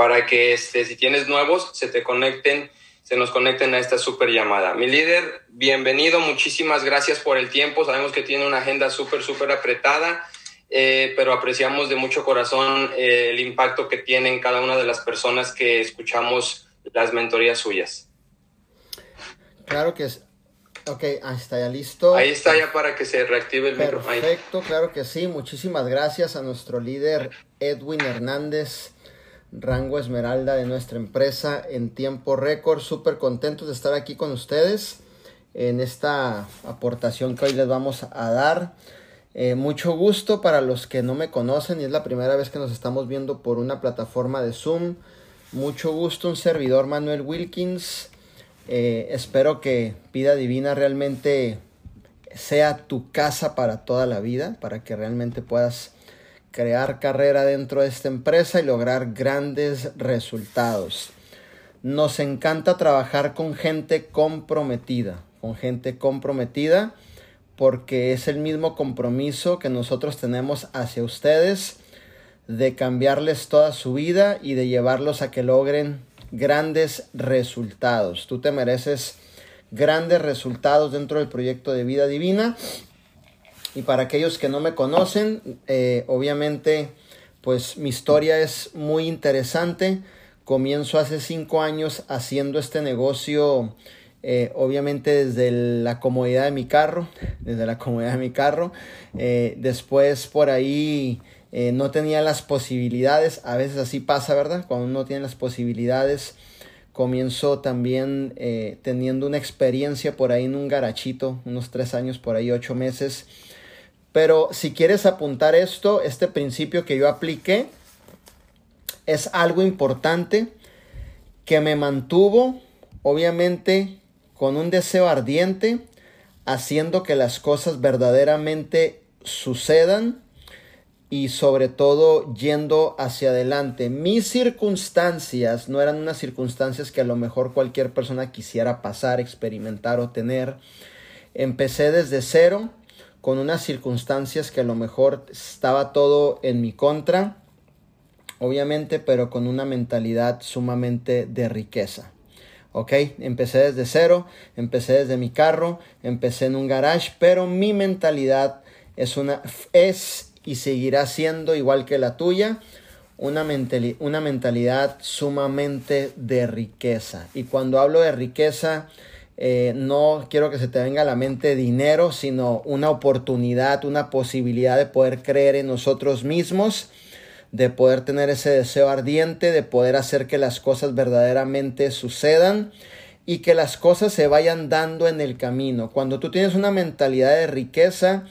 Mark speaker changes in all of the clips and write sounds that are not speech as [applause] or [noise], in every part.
Speaker 1: para que este, si tienes nuevos, se te conecten, se nos conecten a esta super llamada. Mi líder, bienvenido, muchísimas gracias por el tiempo. Sabemos que tiene una agenda súper, súper apretada, eh, pero apreciamos de mucho corazón eh, el impacto que tienen cada una de las personas que escuchamos las mentorías suyas.
Speaker 2: Claro que es. Ok, ahí está ya listo.
Speaker 1: Ahí está ya para que se reactive el
Speaker 2: micrófono. Perfecto, claro que sí. Muchísimas gracias a nuestro líder Edwin Hernández, rango Esmeralda de nuestra empresa en tiempo récord. Súper contentos de estar aquí con ustedes en esta aportación que hoy les vamos a dar. Eh, mucho gusto para los que no me conocen y es la primera vez que nos estamos viendo por una plataforma de Zoom. Mucho gusto, un servidor Manuel Wilkins. Eh, espero que Vida Divina realmente sea tu casa para toda la vida, para que realmente puedas crear carrera dentro de esta empresa y lograr grandes resultados. Nos encanta trabajar con gente comprometida, con gente comprometida porque es el mismo compromiso que nosotros tenemos hacia ustedes de cambiarles toda su vida y de llevarlos a que logren grandes resultados. Tú te mereces grandes resultados dentro del proyecto de vida divina. Y para aquellos que no me conocen, eh, obviamente, pues mi historia es muy interesante. Comienzo hace cinco años haciendo este negocio, eh, obviamente desde la comodidad de mi carro, [laughs] desde la comodidad de mi carro. Eh, después por ahí eh, no tenía las posibilidades, a veces así pasa, ¿verdad? Cuando uno tiene las posibilidades, comienzo también eh, teniendo una experiencia por ahí en un garachito, unos tres años, por ahí ocho meses. Pero si quieres apuntar esto, este principio que yo apliqué, es algo importante que me mantuvo, obviamente, con un deseo ardiente, haciendo que las cosas verdaderamente sucedan y sobre todo yendo hacia adelante. Mis circunstancias no eran unas circunstancias que a lo mejor cualquier persona quisiera pasar, experimentar o tener. Empecé desde cero con unas circunstancias que a lo mejor estaba todo en mi contra, obviamente, pero con una mentalidad sumamente de riqueza. ¿ok? Empecé desde cero, empecé desde mi carro, empecé en un garage, pero mi mentalidad es una es y seguirá siendo igual que la tuya, una, una mentalidad sumamente de riqueza. Y cuando hablo de riqueza, eh, no quiero que se te venga a la mente dinero, sino una oportunidad, una posibilidad de poder creer en nosotros mismos, de poder tener ese deseo ardiente, de poder hacer que las cosas verdaderamente sucedan y que las cosas se vayan dando en el camino. Cuando tú tienes una mentalidad de riqueza,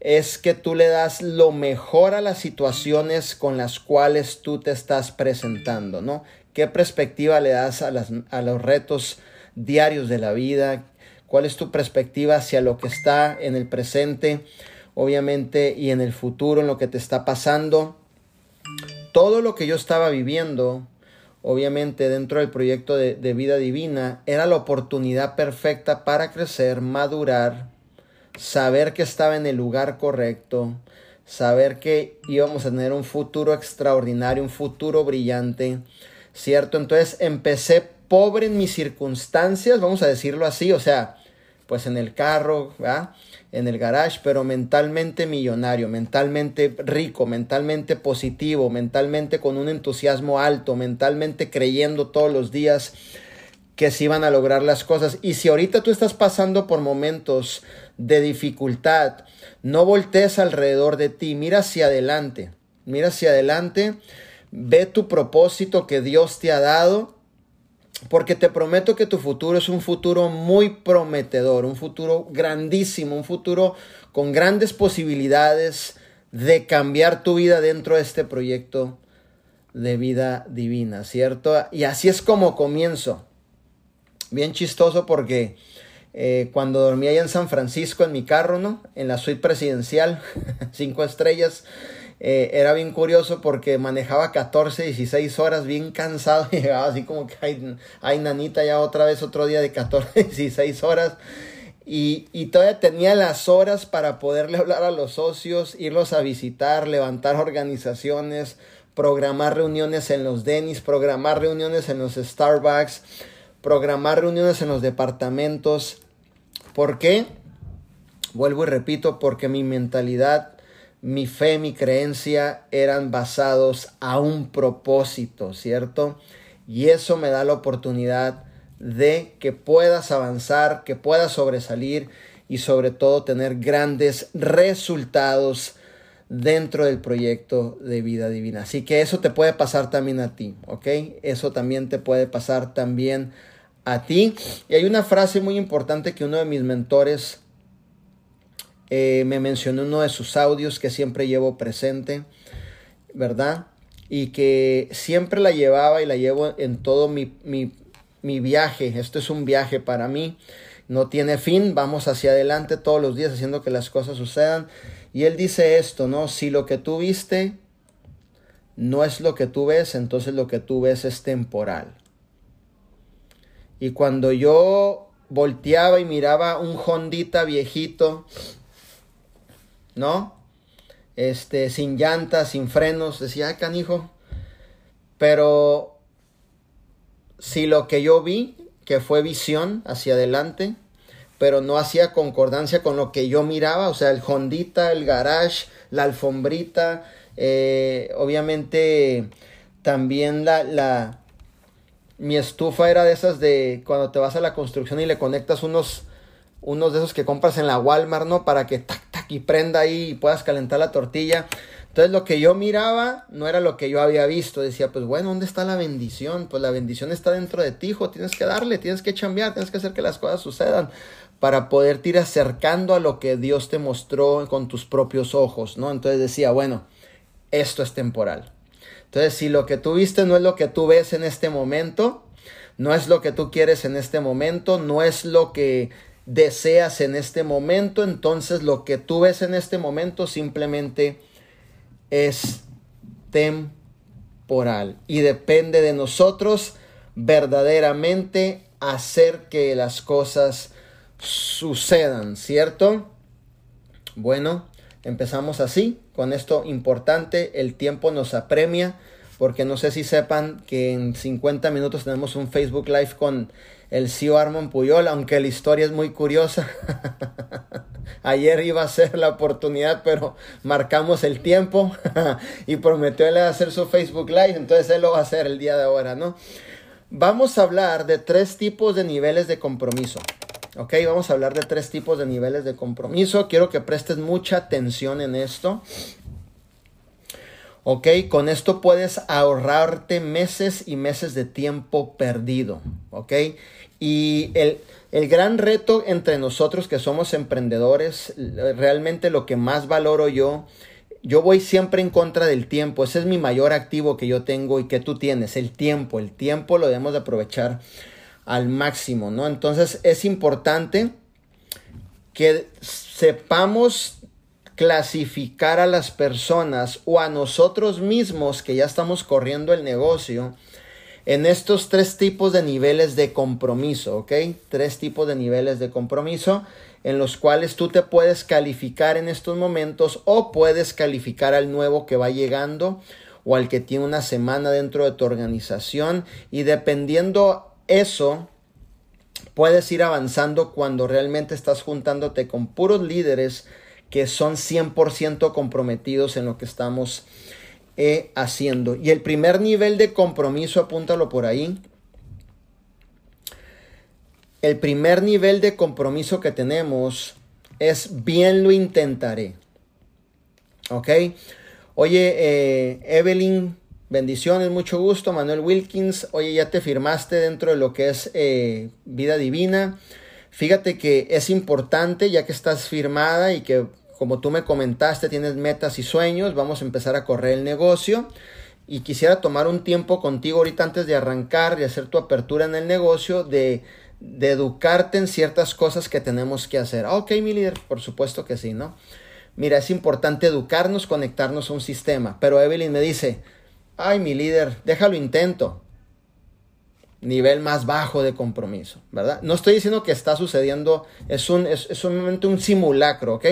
Speaker 2: es que tú le das lo mejor a las situaciones con las cuales tú te estás presentando, ¿no? ¿Qué perspectiva le das a, a los retos diarios de la vida? ¿Cuál es tu perspectiva hacia lo que está en el presente, obviamente, y en el futuro, en lo que te está pasando? Todo lo que yo estaba viviendo, obviamente, dentro del proyecto de, vida divina, era la oportunidad perfecta para crecer, madurar, saber que estaba en el lugar correcto, saber que íbamos a tener un futuro extraordinario, un futuro brillante, ¿cierto? Entonces empecé pobre en mis circunstancias, vamos a decirlo así, o sea, pues en el carro, en el garage, pero mentalmente millonario, mentalmente rico, mentalmente positivo, mentalmente con un entusiasmo alto, mentalmente creyendo todos los días que se iban a lograr las cosas. Y si ahorita tú estás pasando por momentos de dificultad, no voltees alrededor de ti, mira hacia adelante, mira hacia adelante, ve tu propósito que Dios te ha dado, porque te prometo que tu futuro es un futuro muy prometedor, un futuro grandísimo, un futuro con grandes posibilidades de cambiar tu vida dentro de este proyecto de vida divina, ¿cierto? Y así es como comienzo bien chistoso porque eh, cuando dormía allá en San Francisco en mi carro, ¿no? En la suite presidencial, [laughs] cinco estrellas, eh, era bien curioso porque manejaba 14, 16 horas, bien cansado, y [laughs] llegaba así como que, hay nanita, ya otra vez otro día de 14, 16 [laughs] horas. Y, y, todavía tenía las horas para poderle hablar a los socios, irlos a visitar, levantar organizaciones, programar reuniones en los Denis, programar reuniones en los Starbucks, programar reuniones en los departamentos. ¿Por qué? Vuelvo y repito, porque mi mentalidad, mi fe, mi creencia eran basados a un propósito, ¿cierto? Y eso me da la oportunidad de que puedas avanzar, que puedas sobresalir y sobre todo tener grandes resultados dentro del proyecto de vida divina. Así que eso te puede pasar también a ti, ¿ok? Eso también te puede pasar también a ti. Y hay una frase muy importante que uno de mis mentores eh, me mencionó en uno de sus audios que siempre llevo presente, ¿verdad? Y que siempre la llevaba y la llevo en todo mi, mi viaje. Esto es un viaje para mí. No tiene fin, vamos hacia adelante todos los días haciendo que las cosas sucedan. Y él dice esto, ¿no? Si lo que tú viste no es lo que tú ves, entonces lo que tú ves es temporal. Y cuando yo volteaba y miraba un Hondita viejito, ¿no? Este, sin llantas, sin frenos, decía, ay, canijo. Pero si lo que yo vi, que fue visión hacia adelante, pero no hacía concordancia con lo que yo miraba, o sea, el Hondita, el garage, la alfombrita, eh, obviamente también la, la, mi estufa era de esas de cuando te vas a la construcción y le conectas unos, unos de esos que compras en la Walmart, ¿no? Para que tac, y prenda ahí y puedas calentar la tortilla. Entonces lo que yo miraba no era lo que yo había visto. Decía, pues bueno, ¿dónde está la bendición? Pues la bendición está dentro de ti, hijo. Tienes que darle, tienes que chambear, tienes que hacer que las cosas sucedan para poderte ir acercando a lo que Dios te mostró con tus propios ojos, ¿no? Entonces decía, bueno, esto es temporal. Entonces, si lo que tú viste no es lo que tú ves en este momento, no es lo que tú quieres en este momento, no es lo que deseas en este momento, entonces lo que tú ves en este momento simplemente es temporal y depende de nosotros verdaderamente hacer que las cosas sucedan, ¿cierto? Bueno, empezamos así, con esto importante, el tiempo nos apremia, porque no sé si sepan que en 50 minutos tenemos un Facebook Live con el CEO Armand Puyol, aunque la historia es muy curiosa. [laughs] Ayer iba a ser la oportunidad, pero marcamos el tiempo [laughs] y prometió hacer su Facebook Live, entonces él lo va a hacer el día de ahora, ¿no? Vamos a hablar de tres tipos de niveles de compromiso. Ok, vamos a hablar de tres tipos de niveles de compromiso. Quiero que prestes mucha atención en esto. Ok, con esto puedes ahorrarte meses y meses de tiempo perdido. Ok, y el, el gran reto entre nosotros que somos emprendedores, realmente lo que más valoro yo, yo voy siempre en contra del tiempo. Ese es mi mayor activo que yo tengo y que tú tienes, el tiempo. El tiempo lo debemos de aprovechar al máximo, ¿no? Entonces es importante que sepamos clasificar a las personas o a nosotros mismos que ya estamos corriendo el negocio en estos tres tipos de niveles de compromiso, ¿ok? Tres tipos de niveles de compromiso en los cuales tú te puedes calificar en estos momentos o puedes calificar al nuevo que va llegando o al que tiene una semana dentro de tu organización y dependiendo eso, puedes ir avanzando cuando realmente estás juntándote con puros líderes que son 100% comprometidos en lo que estamos eh, haciendo. Y el primer nivel de compromiso, apúntalo por ahí. El primer nivel de compromiso que tenemos es bien lo intentaré. ¿Ok? Oye, eh, Evelyn Bendiciones, mucho gusto, Manuel Wilkins. Oye, ya te firmaste dentro de lo que es eh, vida divina. Fíjate que es importante, ya que estás firmada y que, como tú me comentaste, tienes metas y sueños, vamos a empezar a correr el negocio. Y quisiera tomar un tiempo contigo ahorita antes de arrancar, y hacer tu apertura en el negocio, de, educarte en ciertas cosas que tenemos que hacer. ok, mi líder, por supuesto que sí, ¿no? Mira, es importante educarnos, conectarnos a un sistema. Pero Evelyn me dice, ay, mi líder, déjalo intento. Nivel más bajo de compromiso, ¿verdad? No estoy diciendo que está sucediendo, es un, es, un un simulacro, ¿ok?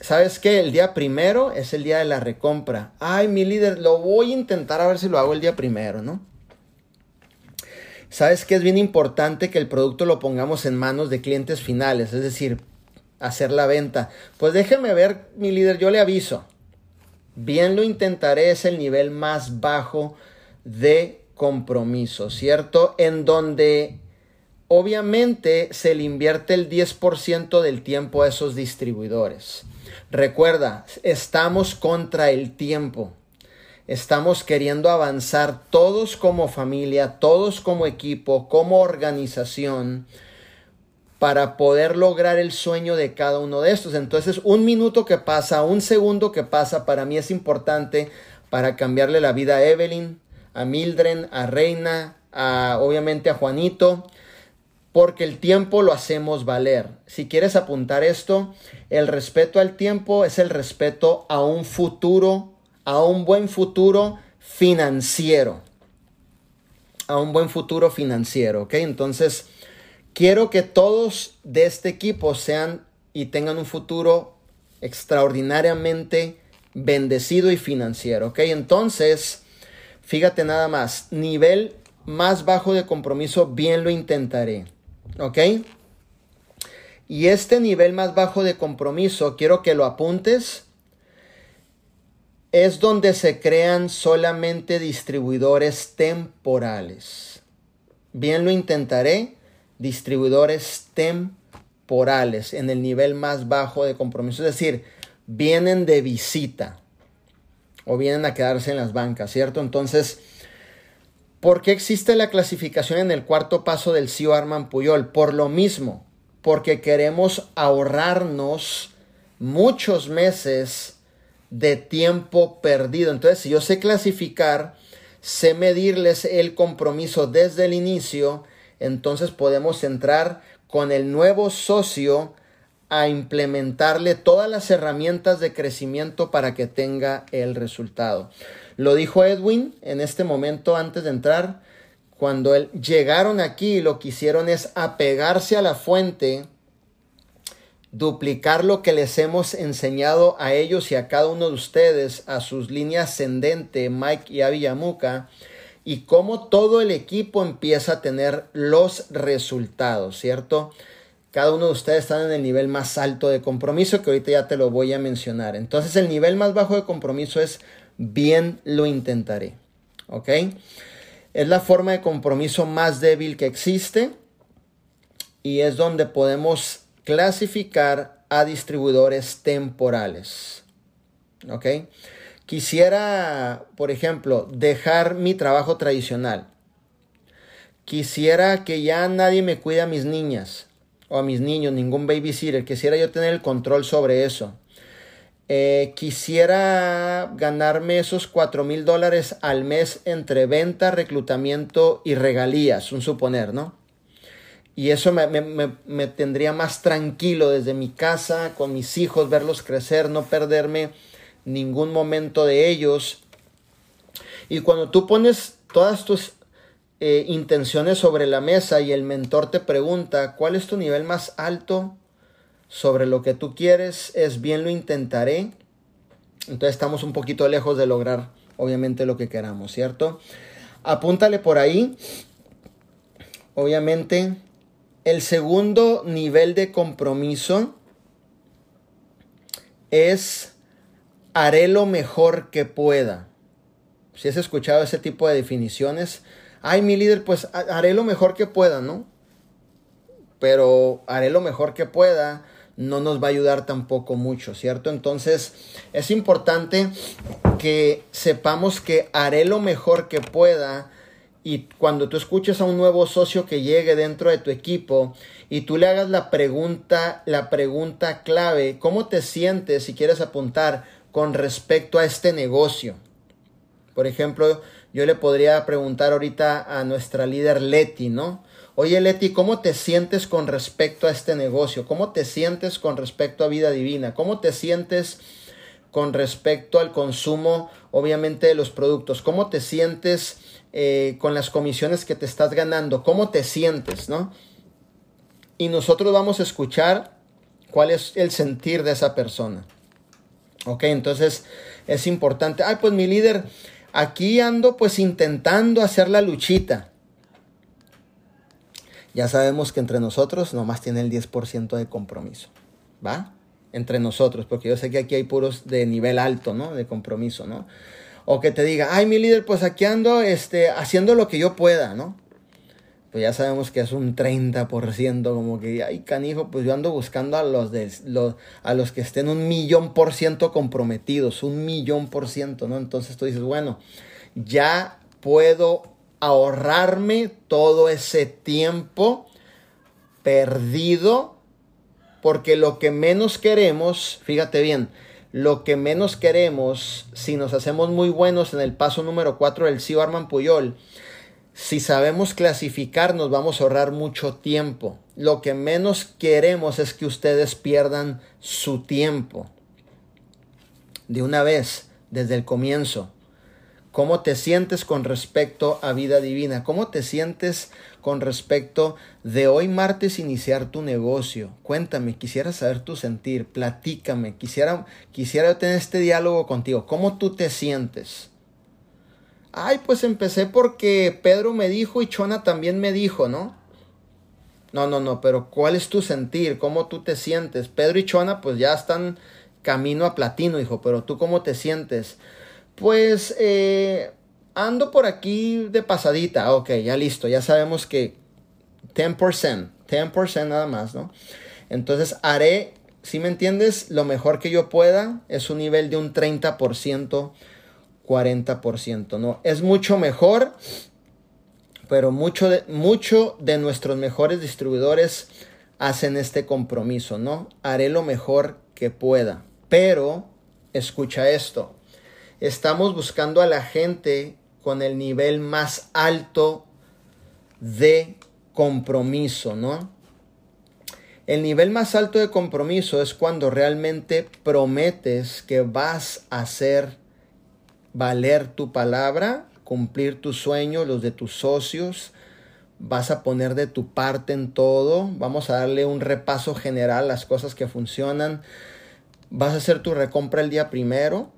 Speaker 2: ¿Sabes qué? El día primero es el día de la recompra. Ay, mi líder, lo voy a intentar a ver si lo hago el día primero, ¿no? ¿Sabes qué? Es bien importante que el producto lo pongamos en manos de clientes finales, es decir, hacer la venta. Pues déjeme ver, mi líder, yo le aviso. Bien lo intentaré, es el nivel más bajo de compromiso, ¿cierto? En donde obviamente se le invierte el 10% del tiempo a esos distribuidores. Recuerda, estamos contra el tiempo. Estamos queriendo avanzar todos como familia, todos como equipo, como organización, para poder lograr el sueño de cada uno de estos. Entonces, un minuto que pasa, un segundo que pasa, para mí es importante para cambiarle la vida a Evelyn, a Mildred, a Reina, a, obviamente a Juanito, porque el tiempo lo hacemos valer. Si quieres apuntar esto, el respeto al tiempo es el respeto a un futuro, a un buen futuro financiero. A un buen futuro financiero, ¿ok? Entonces, quiero que todos de este equipo sean y tengan un futuro extraordinariamente bendecido y financiero, ¿ok? Entonces, Fíjate nada más, nivel más bajo de compromiso, bien lo intentaré. ¿Ok? Y este nivel más bajo de compromiso, quiero que lo apuntes, es donde se crean solamente distribuidores temporales. Bien lo intentaré, distribuidores temporales en el nivel más bajo de compromiso. Es decir, vienen de visita o vienen a quedarse en las bancas, ¿cierto? Entonces, ¿por qué existe la clasificación en el cuarto paso del CIO Arman Puyol? Por lo mismo, porque queremos ahorrarnos muchos meses de tiempo perdido. Entonces, si yo sé clasificar, sé medirles el compromiso desde el inicio, entonces podemos entrar con el nuevo socio a implementarle todas las herramientas de crecimiento para que tenga el resultado. Lo dijo Edwin en este momento antes de entrar, cuando él, llegaron aquí lo que hicieron es apegarse a la fuente, duplicar lo que les hemos enseñado a ellos y a cada uno de ustedes, a sus líneas ascendente, Mike y Avillamuca, y cómo todo el equipo empieza a tener los resultados, ¿cierto? Cada uno de ustedes está en el nivel más alto de compromiso que ahorita ya te lo voy a mencionar. Entonces el nivel más bajo de compromiso es bien lo intentaré. ¿Ok? Es la forma de compromiso más débil que existe y es donde podemos clasificar a distribuidores temporales. ¿Ok? Quisiera, por ejemplo, dejar mi trabajo tradicional. Quisiera que ya nadie me cuide a mis niñas o a mis niños, ningún babysitter. Quisiera yo tener el control sobre eso. Eh, quisiera ganarme esos cuatro mil dólares al mes entre venta, reclutamiento y regalías, un suponer, ¿no? Y eso me, me, tendría más tranquilo desde mi casa, con mis hijos, verlos crecer, no perderme ningún momento de ellos. Y cuando tú pones todas tus eh, intenciones sobre la mesa y el mentor te pregunta, ¿cuál es tu nivel más alto sobre lo que tú quieres? Es bien, lo intentaré. Entonces estamos un poquito lejos de lograr, obviamente, lo que queramos, ¿cierto? Apúntale por ahí. Obviamente, el segundo nivel de compromiso es haré lo mejor que pueda. Si has escuchado ese tipo de definiciones, ay, mi líder, pues haré lo mejor que pueda, ¿no? Pero haré lo mejor que pueda no nos va a ayudar tampoco mucho, ¿cierto? Entonces es importante que sepamos que haré lo mejor que pueda y cuando tú escuches a un nuevo socio que llegue dentro de tu equipo y tú le hagas la pregunta, la pregunta clave, ¿cómo te sientes si quieres apuntar con respecto a este negocio? Por ejemplo, yo le podría preguntar ahorita a nuestra líder Leti, ¿no? Oye Leti, ¿cómo te sientes con respecto a este negocio? ¿Cómo te sientes con respecto a vida divina? ¿Cómo te sientes con respecto al consumo, obviamente, de los productos? ¿Cómo te sientes eh, con las comisiones que te estás ganando? ¿Cómo te sientes, no? Y nosotros vamos a escuchar cuál es el sentir de esa persona. Ok, entonces es importante. Ay, pues mi líder, aquí ando pues intentando hacer la luchita. Ya sabemos que entre nosotros nomás tiene el 10% de compromiso. ¿Va? Entre nosotros, porque yo sé que aquí hay puros de nivel alto, ¿no? De compromiso, ¿no? O que te diga, ay, mi líder, pues aquí ando este, haciendo lo que yo pueda, ¿no? Pues ya sabemos que es un 30%, como que, ay, canijo, pues yo ando buscando a los, de, a los que estén un millón por ciento comprometidos, un millón por ciento, ¿no? Entonces tú dices, bueno, ya puedo ahorrarme todo ese tiempo perdido, porque lo que menos queremos, fíjate bien, lo que menos queremos, si nos hacemos muy buenos en el paso número 4 del CIO Arman Puyol, si sabemos clasificar nos vamos a ahorrar mucho tiempo. Lo que menos queremos es que ustedes pierdan su tiempo. De una vez, desde el comienzo. ¿Cómo te sientes con respecto a vida divina? ¿Cómo te sientes con respecto de hoy martes iniciar tu negocio? Cuéntame, quisiera saber tu sentir, platícame, quisiera, quisiera tener este diálogo contigo. ¿Cómo tú te sientes? Ay, pues empecé porque Pedro me dijo y Chona también me dijo, ¿no? No, no, no, pero ¿cuál es tu sentir? ¿Cómo tú te sientes? Pedro y Chona pues ya están camino a platino, hijo, pero tú cómo te sientes? Pues eh, ando por aquí de pasadita. Ok, ya listo. Ya sabemos que 10%, 10% nada más, ¿no? Entonces haré, si me entiendes, lo mejor que yo pueda. Es un nivel de un 30%, 40%, ¿no? Es mucho mejor, pero mucho de, mucho de nuestros mejores distribuidores hacen este compromiso, ¿no? Haré lo mejor que pueda. Pero, escucha esto estamos buscando a la gente con el nivel más alto de compromiso, ¿no? El nivel más alto de compromiso es cuando realmente prometes que vas a hacer valer tu palabra, cumplir tus sueños, los de tus socios, vas a poner de tu parte en todo, vamos a darle un repaso general, las cosas que funcionan, vas a hacer tu recompra el día primero,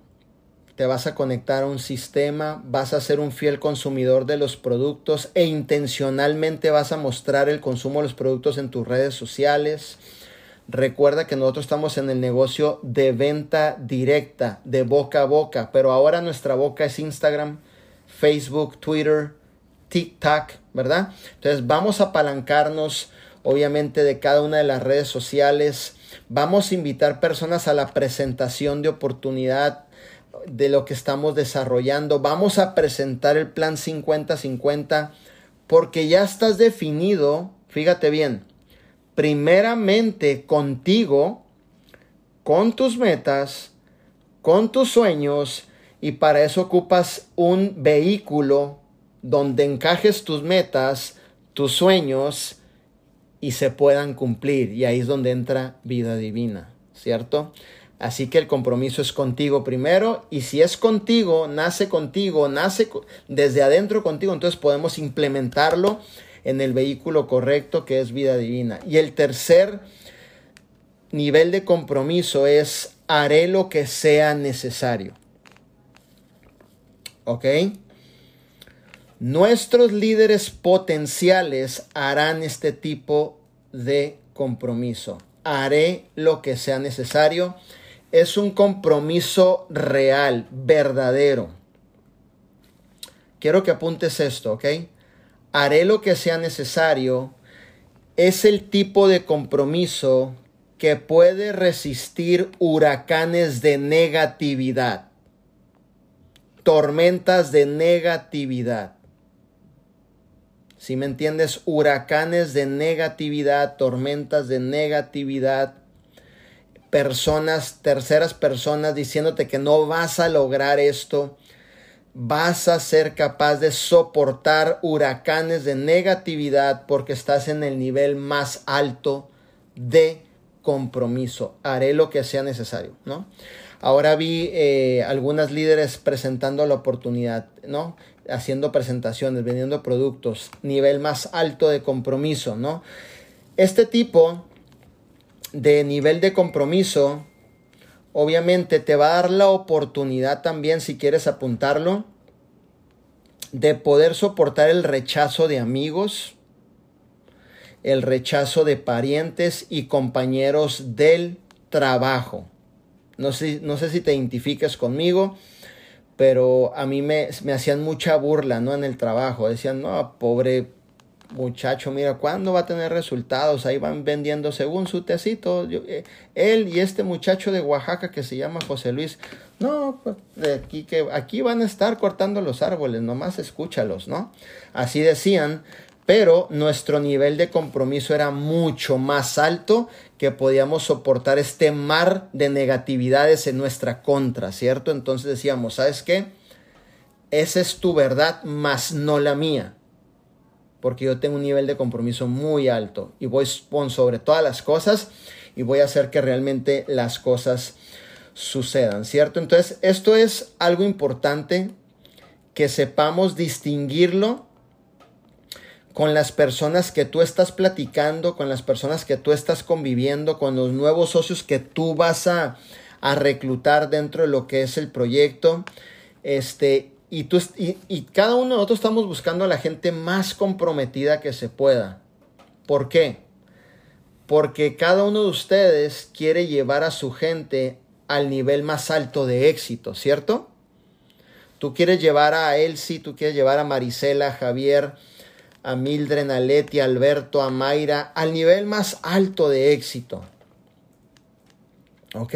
Speaker 2: te vas a conectar a un sistema, vas a ser un fiel consumidor de los productos e intencionalmente vas a mostrar el consumo de los productos en tus redes sociales. Recuerda que nosotros estamos en el negocio de venta directa, de boca a boca, pero ahora nuestra boca es Instagram, Facebook, Twitter, TikTok, ¿verdad? Entonces vamos a apalancarnos obviamente de cada una de las redes sociales. Vamos a invitar personas a la presentación de oportunidad de lo que estamos desarrollando. Vamos a presentar el plan 50-50 porque ya estás definido, fíjate bien, primeramente contigo, con tus metas, con tus sueños y para eso ocupas un vehículo donde encajes tus metas, tus sueños y se puedan cumplir. Y ahí es donde entra vida divina, ¿cierto? Así que el compromiso es contigo primero y si es contigo, nace contigo, nace desde adentro contigo, entonces podemos implementarlo en el vehículo correcto que es vida divina. Y el tercer nivel de compromiso es haré lo que sea necesario. ¿Ok? Nuestros líderes potenciales harán este tipo de compromiso. Haré lo que sea necesario es un compromiso real, verdadero. Quiero que apuntes esto, ¿ok? Haré lo que sea necesario. Es el tipo de compromiso que puede resistir huracanes de negatividad, tormentas de negatividad. Si me entiendes, huracanes de negatividad, tormentas de negatividad personas, terceras personas diciéndote que no vas a lograr esto, vas a ser capaz de soportar huracanes de negatividad porque estás en el nivel más alto de compromiso. Haré lo que sea necesario, ¿no? Ahora vi eh, algunas líderes presentando la oportunidad, ¿no? Haciendo presentaciones, vendiendo productos, nivel más alto de compromiso, ¿no? Este tipo de nivel de compromiso, obviamente te va a dar la oportunidad también, si quieres apuntarlo, de poder soportar el rechazo de amigos, el rechazo de parientes y compañeros del trabajo. No sé, no sé si te identificas conmigo, pero a mí me, me, hacían mucha burla, ¿no? En el trabajo. Decían, no, pobre muchacho, mira, ¿cuándo va a tener resultados? Ahí van vendiendo según su tecito. Eh, él y este muchacho de Oaxaca que se llama José Luis, no, pues de aquí, que, aquí van a estar cortando los árboles, nomás escúchalos, ¿no? Así decían, pero nuestro nivel de compromiso era mucho más alto que podíamos soportar este mar de negatividades en nuestra contra, ¿cierto? Entonces decíamos, ¿sabes qué? Esa es tu verdad, más no la mía porque yo tengo un nivel de compromiso muy alto y voy sobre todas las cosas y voy a hacer que realmente las cosas sucedan, ¿cierto? Entonces, esto es algo importante que sepamos distinguirlo con las personas que tú estás platicando, con las personas que tú estás conviviendo, con los nuevos socios que tú vas a, a reclutar dentro de lo que es el proyecto. Este, y, tú, y, cada uno de nosotros estamos buscando a la gente más comprometida que se pueda. ¿Por qué? Porque cada uno de ustedes quiere llevar a su gente al nivel más alto de éxito, ¿cierto? Tú quieres llevar a Elsie, tú quieres llevar a Marisela, a Javier, a Mildred, a Leti, a Alberto, a Mayra, al nivel más alto de éxito. ¿Ok?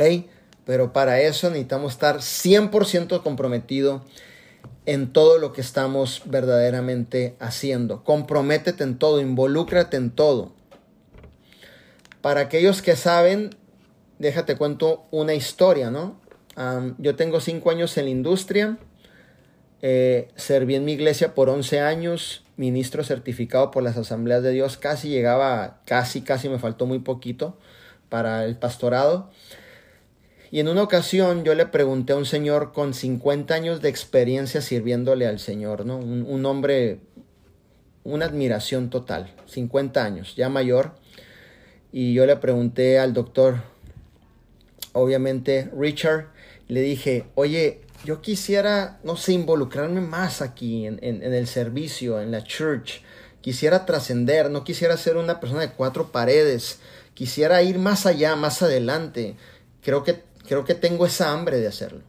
Speaker 2: Pero para eso necesitamos estar 100% comprometido en todo lo que estamos verdaderamente haciendo. Comprométete en todo, involúcrate en todo. Para aquellos que saben, déjate cuento una historia, ¿no? yo tengo cinco años en la industria, eh, serví en mi iglesia por 11 años, ministro certificado por las asambleas de Dios, casi llegaba, casi, casi me faltó muy poquito para el pastorado. Y en una ocasión yo le pregunté a un señor con 50 años de experiencia sirviéndole al Señor, ¿no? Un, hombre, una admiración total, 50 años, ya mayor. Y yo le pregunté al doctor, obviamente, Richard, le dije, oye, yo quisiera, no sé, involucrarme más aquí en, en el servicio, en la church. Quisiera trascender, no quisiera ser una persona de cuatro paredes. Quisiera ir más allá, más adelante. Creo que creo que tengo esa hambre de hacerlo.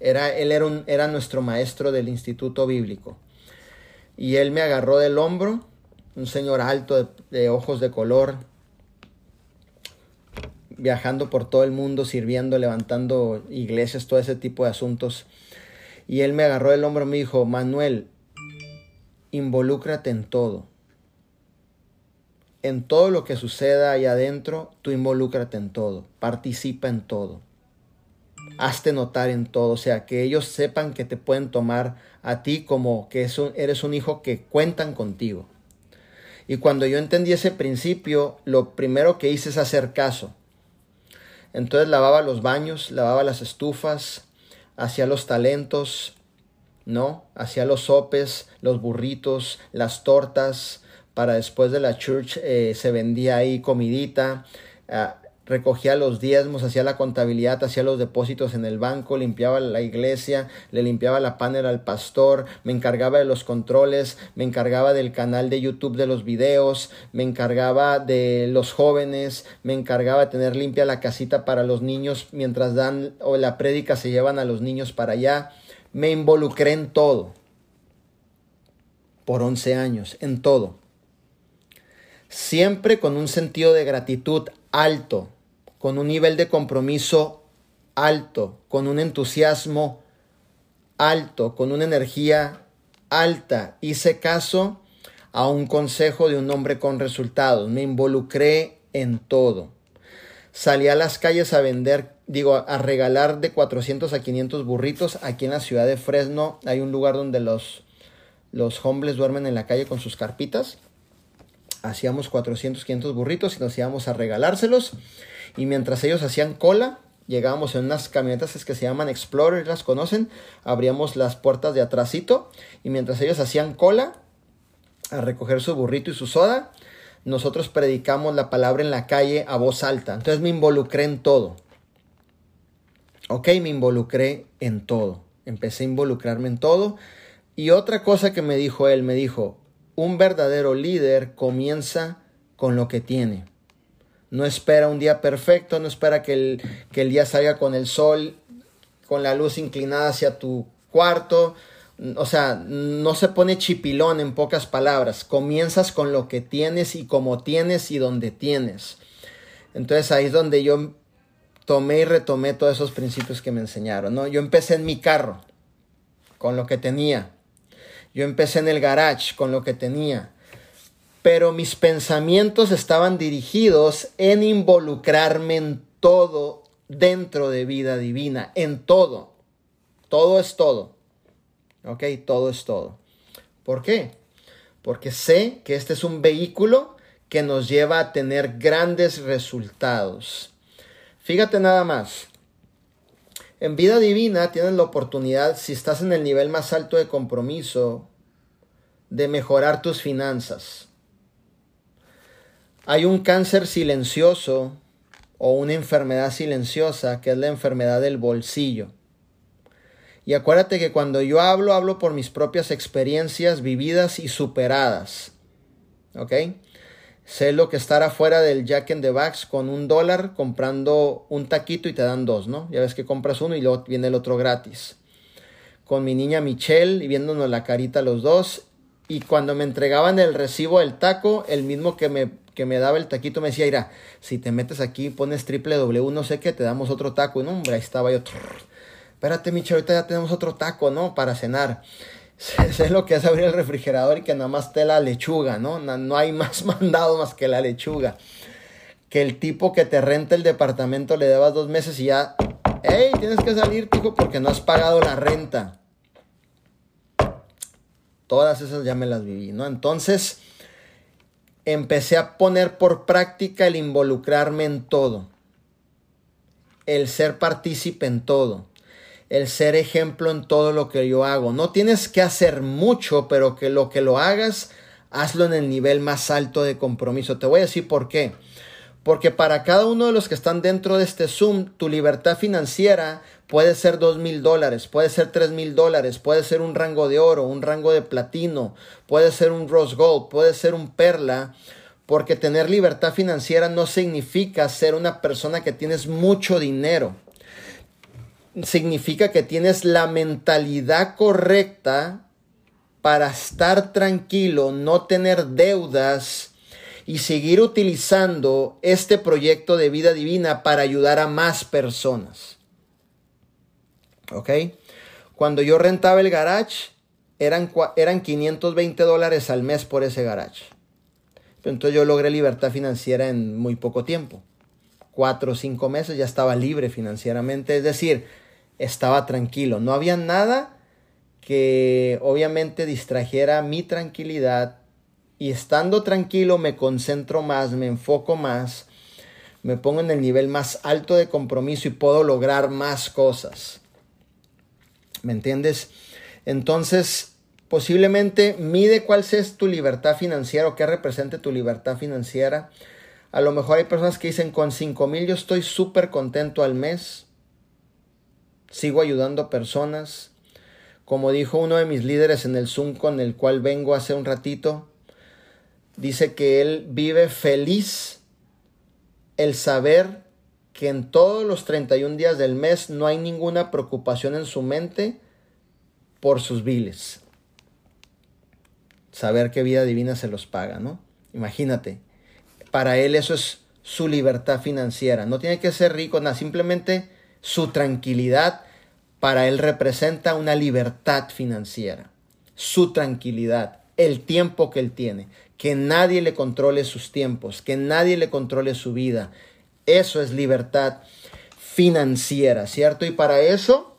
Speaker 2: Era, él era, era nuestro maestro del instituto bíblico. Y él me agarró del hombro, un señor alto de, ojos de color, viajando por todo el mundo, sirviendo, levantando iglesias, todo ese tipo de asuntos. Y él me agarró del hombro y me dijo, Manuel, involúcrate en todo en todo lo que suceda ahí adentro, tú involúcrate en todo, participa en todo. Hazte notar en todo, o sea, que ellos sepan que te pueden tomar a ti como que eres un hijo que cuentan contigo. Y cuando yo entendí ese principio, lo primero que hice es hacer caso. Entonces lavaba los baños, lavaba las estufas, hacía los talentos, ¿no? Hacía los sopes, los burritos, las tortas, para después de la church eh, se vendía ahí comidita, ah, recogía los diezmos, hacía la contabilidad, hacía los depósitos en el banco, limpiaba la iglesia, le limpiaba la panel al pastor, me encargaba de los controles, me encargaba del canal de YouTube de los videos, me encargaba de los jóvenes, me encargaba de tener limpia la casita para los niños mientras dan o la prédica se llevan a los niños para allá. Me involucré en todo. Por 11 años, en todo siempre con un sentido de gratitud alto, con un nivel de compromiso alto, con un entusiasmo alto, con una energía alta. Hice caso a un consejo de un hombre con resultados, me involucré en todo. Salí a las calles a vender, digo, a regalar de 400 a 500 burritos. Aquí en la ciudad de Fresno hay un lugar donde los, los hombres duermen en la calle con sus carpitas hacíamos 400, 500 burritos y nos íbamos a regalárselos. Y mientras ellos hacían cola, llegábamos en unas camionetas que se llaman Explorer, las conocen, abríamos las puertas de atrásito y mientras ellos hacían cola a recoger su burrito y su soda, nosotros predicamos la palabra en la calle a voz alta. Entonces me involucré en todo. Ok, me involucré en todo. Empecé a involucrarme en todo. Y otra cosa que me dijo él, me dijo, un verdadero líder comienza con lo que tiene. No espera un día perfecto, no espera que el, que el día salga con el sol, con la luz inclinada hacia tu cuarto. O sea, no se pone chipilón en pocas palabras. Comienzas con lo que tienes y como tienes y donde tienes. Entonces ahí es donde yo tomé y retomé todos esos principios que me enseñaron, ¿no? Yo empecé en mi carro, con lo que tenía. Yo empecé en el garage, con lo que tenía. Pero mis pensamientos estaban dirigidos en involucrarme en todo dentro de vida divina, en todo. Todo es todo. ¿Ok? Todo es todo. ¿Por qué? Porque sé que este es un vehículo que nos lleva a tener grandes resultados. Fíjate nada más. En vida divina tienes la oportunidad, si estás en el nivel más alto de compromiso, de mejorar tus finanzas. Hay un cáncer silencioso o una enfermedad silenciosa que es la enfermedad del bolsillo. Y acuérdate que cuando yo hablo, hablo por mis propias experiencias vividas y superadas. ¿Ok? Sé lo que estar afuera del Jack in the Box con un dólar comprando un taquito y te dan dos, ¿no? Ya ves que compras uno y luego viene el otro gratis. Con mi niña Michelle y viéndonos la carita los dos. Y cuando me entregaban el recibo del taco, el mismo que me, que me daba el taquito me decía, mira, si te metes aquí, pones triple W, no sé qué, te damos otro taco. Y no, hombre, ahí estaba yo. Espérate, Michelle, ahorita ya tenemos otro taco, ¿no? Para cenar. [laughs] sé lo que es abrir el refrigerador y que nada más esté la lechuga, ¿no? No hay más [laughs] mandado más que la lechuga. Que el tipo que te renta el departamento le debas dos meses y ya, hey, tienes que salir, hijo, porque no has pagado la renta. Todas esas ya me las viví, ¿no? Entonces, empecé a poner por práctica el involucrarme en todo. El ser partícipe en todo el ser ejemplo en todo lo que yo hago. No tienes que hacer mucho, pero que lo que lo hagas, hazlo en el nivel más alto de compromiso. Te voy a decir por qué. Porque para cada uno de los que están dentro de este Zoom, tu libertad financiera puede ser dos mil dólares, puede ser tres mil dólares, puede ser un rango de oro, un rango de platino, puede ser un rose gold, puede ser un perla. Porque tener libertad financiera no significa ser una persona que tienes mucho dinero significa que tienes la mentalidad correcta para estar tranquilo, no tener deudas y seguir utilizando este proyecto de vida divina para ayudar a más personas. ¿Ok? Cuando yo rentaba el garage, eran, eran 520 dólares al mes por ese garage. Entonces yo logré libertad financiera en muy poco tiempo. Cuatro o cinco meses ya estaba libre financieramente. Es decir, estaba tranquilo. No había nada que obviamente distrajera mi tranquilidad. Y estando tranquilo me concentro más, me enfoco más, me pongo en el nivel más alto de compromiso y puedo lograr más cosas. ¿Me entiendes? Entonces, posiblemente mide cuál es tu libertad financiera o qué represente tu libertad financiera. A lo mejor hay personas que dicen con 5 mil yo estoy súper contento al mes sigo ayudando a personas. Como dijo uno de mis líderes en el Zoom con el cual vengo hace un ratito, dice que él vive feliz el saber que en todos los 31 días del mes no hay ninguna preocupación en su mente por sus viles. Saber que vida divina se los paga, ¿no? Imagínate. Para él eso es su libertad financiera. No tiene que ser rico, nada, simplemente su tranquilidad para él representa una libertad financiera. Su tranquilidad, el tiempo que él tiene, que nadie le controle sus tiempos, que nadie le controle su vida. Eso es libertad financiera, ¿cierto? Y para eso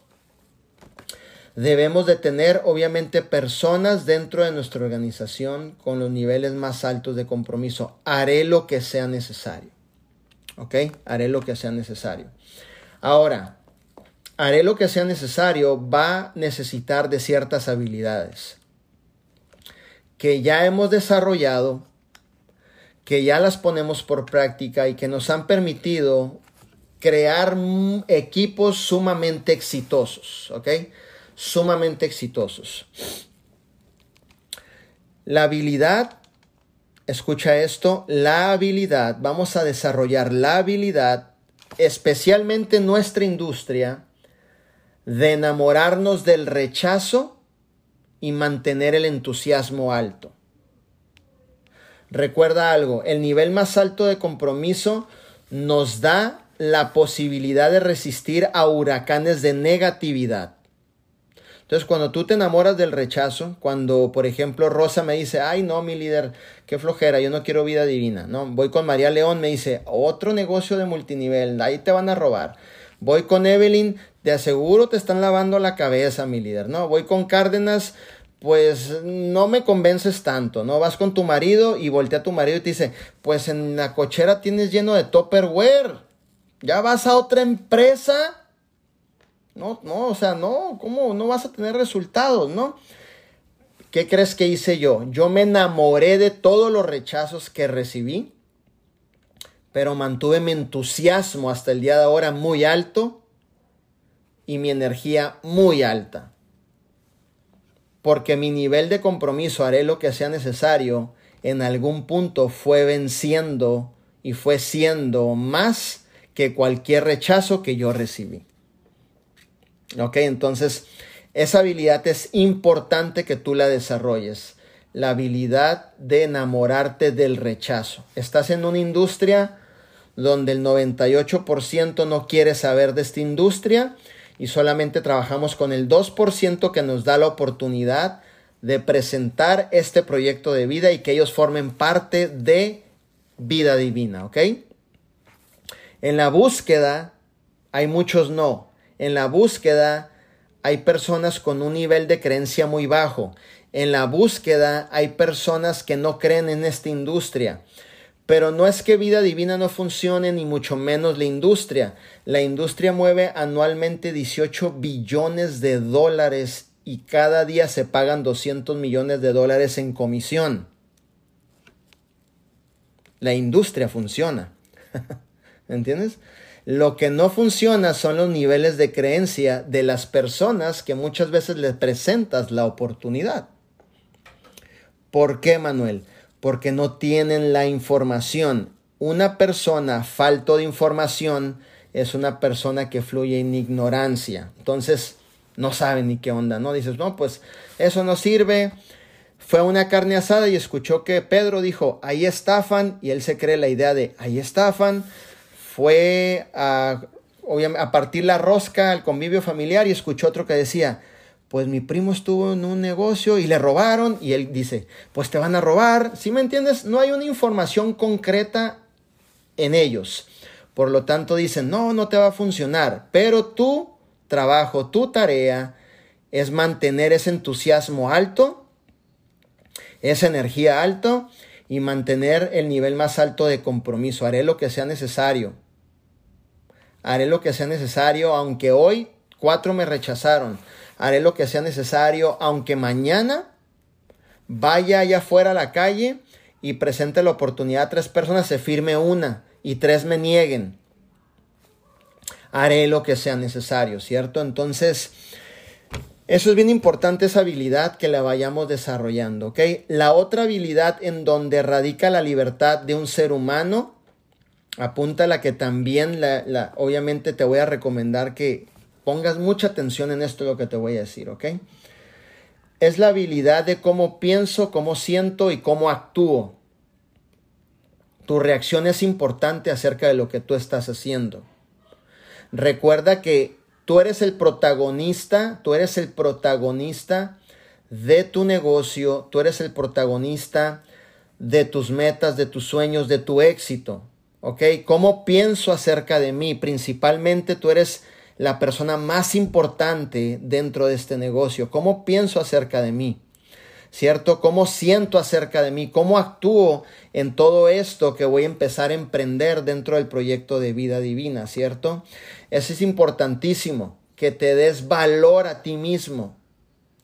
Speaker 2: debemos de tener obviamente personas dentro de nuestra organización con los niveles más altos de compromiso. Haré lo que sea necesario. ¿Ok? Haré lo que sea necesario. Ahora, haré lo que sea necesario, va a necesitar de ciertas habilidades que ya hemos desarrollado, que ya las ponemos por práctica y que nos han permitido crear equipos sumamente exitosos, ¿ok? Sumamente exitosos. La habilidad, escucha esto, la habilidad, vamos a desarrollar la habilidad, especialmente en nuestra industria, de enamorarnos del rechazo y mantener el entusiasmo alto. Recuerda algo, el nivel más alto de compromiso nos da la posibilidad de resistir a huracanes de negatividad. Entonces, cuando tú te enamoras del rechazo, cuando, por ejemplo, Rosa me dice, ay, no, mi líder, qué flojera, yo no quiero vida divina, ¿no? Voy con María León, me dice, otro negocio de multinivel, ahí te van a robar. Voy con Evelyn, te aseguro te están lavando la cabeza, mi líder, ¿no? Voy con Cárdenas, pues no me convences tanto, ¿no? Vas con tu marido y voltea a tu marido y te dice, pues en la cochera tienes lleno de topperware, ya vas a otra empresa. No, no, o sea, no, ¿cómo no vas a tener resultados, no? ¿Qué crees que hice yo? Yo me enamoré de todos los rechazos que recibí, pero mantuve mi entusiasmo hasta el día de ahora muy alto y mi energía muy alta porque mi nivel de compromiso haré lo que sea necesario, en algún punto fue venciendo y fue siendo más que cualquier rechazo que yo recibí. Ok, entonces esa habilidad es importante que tú la desarrolles. La habilidad de enamorarte del rechazo. Estás en una industria donde el 98% no quiere saber de esta industria y solamente trabajamos con el 2% que nos da la oportunidad de presentar este proyecto de vida y que ellos formen parte de vida divina, ¿ok? En la búsqueda hay muchos no. En la búsqueda hay personas con un nivel de creencia muy bajo. En la búsqueda hay personas que no creen en esta industria. Pero no es que vida divina no funcione, ni mucho menos la industria. La industria mueve anualmente 18 billones de dólares y cada día se pagan 200 millones de dólares en comisión. La industria funciona. [laughs] ¿Entiendes? Lo que no funciona son los niveles de creencia de las personas que muchas veces les presentas la oportunidad. ¿Por qué, Manuel? porque no tienen la información. Una persona falto de información es una persona que fluye en ignorancia. Entonces, no sabe ni qué onda, ¿no? Dices, no, pues eso no sirve. Fue una carne asada y escuchó que Pedro dijo, ahí estafan, y él se cree la idea de, ahí estafan. Fue a, a partir la rosca al convivio familiar y escuchó otro que decía, pues mi primo estuvo en un negocio y le robaron y él dice, pues te van a robar. Si me entiendes? No hay una información concreta en ellos. Por lo tanto dicen, no, no te va a funcionar. Pero tu trabajo, tu tarea es mantener ese entusiasmo alto, esa energía alto y mantener el nivel más alto de compromiso. Haré lo que sea necesario. Haré lo que sea necesario, aunque hoy cuatro me rechazaron haré lo que sea necesario, aunque mañana vaya allá afuera a la calle y presente la oportunidad a tres personas, se firme una y tres me nieguen. Haré lo que sea necesario, ¿cierto? Entonces, eso es bien importante, esa habilidad que la vayamos desarrollando, ¿ok? La otra habilidad en donde radica la libertad de un ser humano, apunta la que también, la, obviamente te voy a recomendar que, Pongas mucha atención en esto lo que te voy a decir, ¿ok? Es la habilidad de cómo pienso, cómo siento y cómo actúo. Tu reacción es importante acerca de lo que tú estás haciendo. Recuerda que tú eres el protagonista, tú eres el protagonista de tu negocio, tú eres el protagonista de tus metas, de tus sueños, de tu éxito. ¿Ok? ¿Cómo pienso acerca de mí? Principalmente tú eres la persona más importante dentro de este negocio? ¿Cómo pienso acerca de mí? ¿Cierto? ¿Cómo siento acerca de mí? ¿Cómo actúo en todo esto que voy a empezar a emprender dentro del proyecto de vida divina? ¿Cierto? Eso es importantísimo, que te des valor a ti mismo,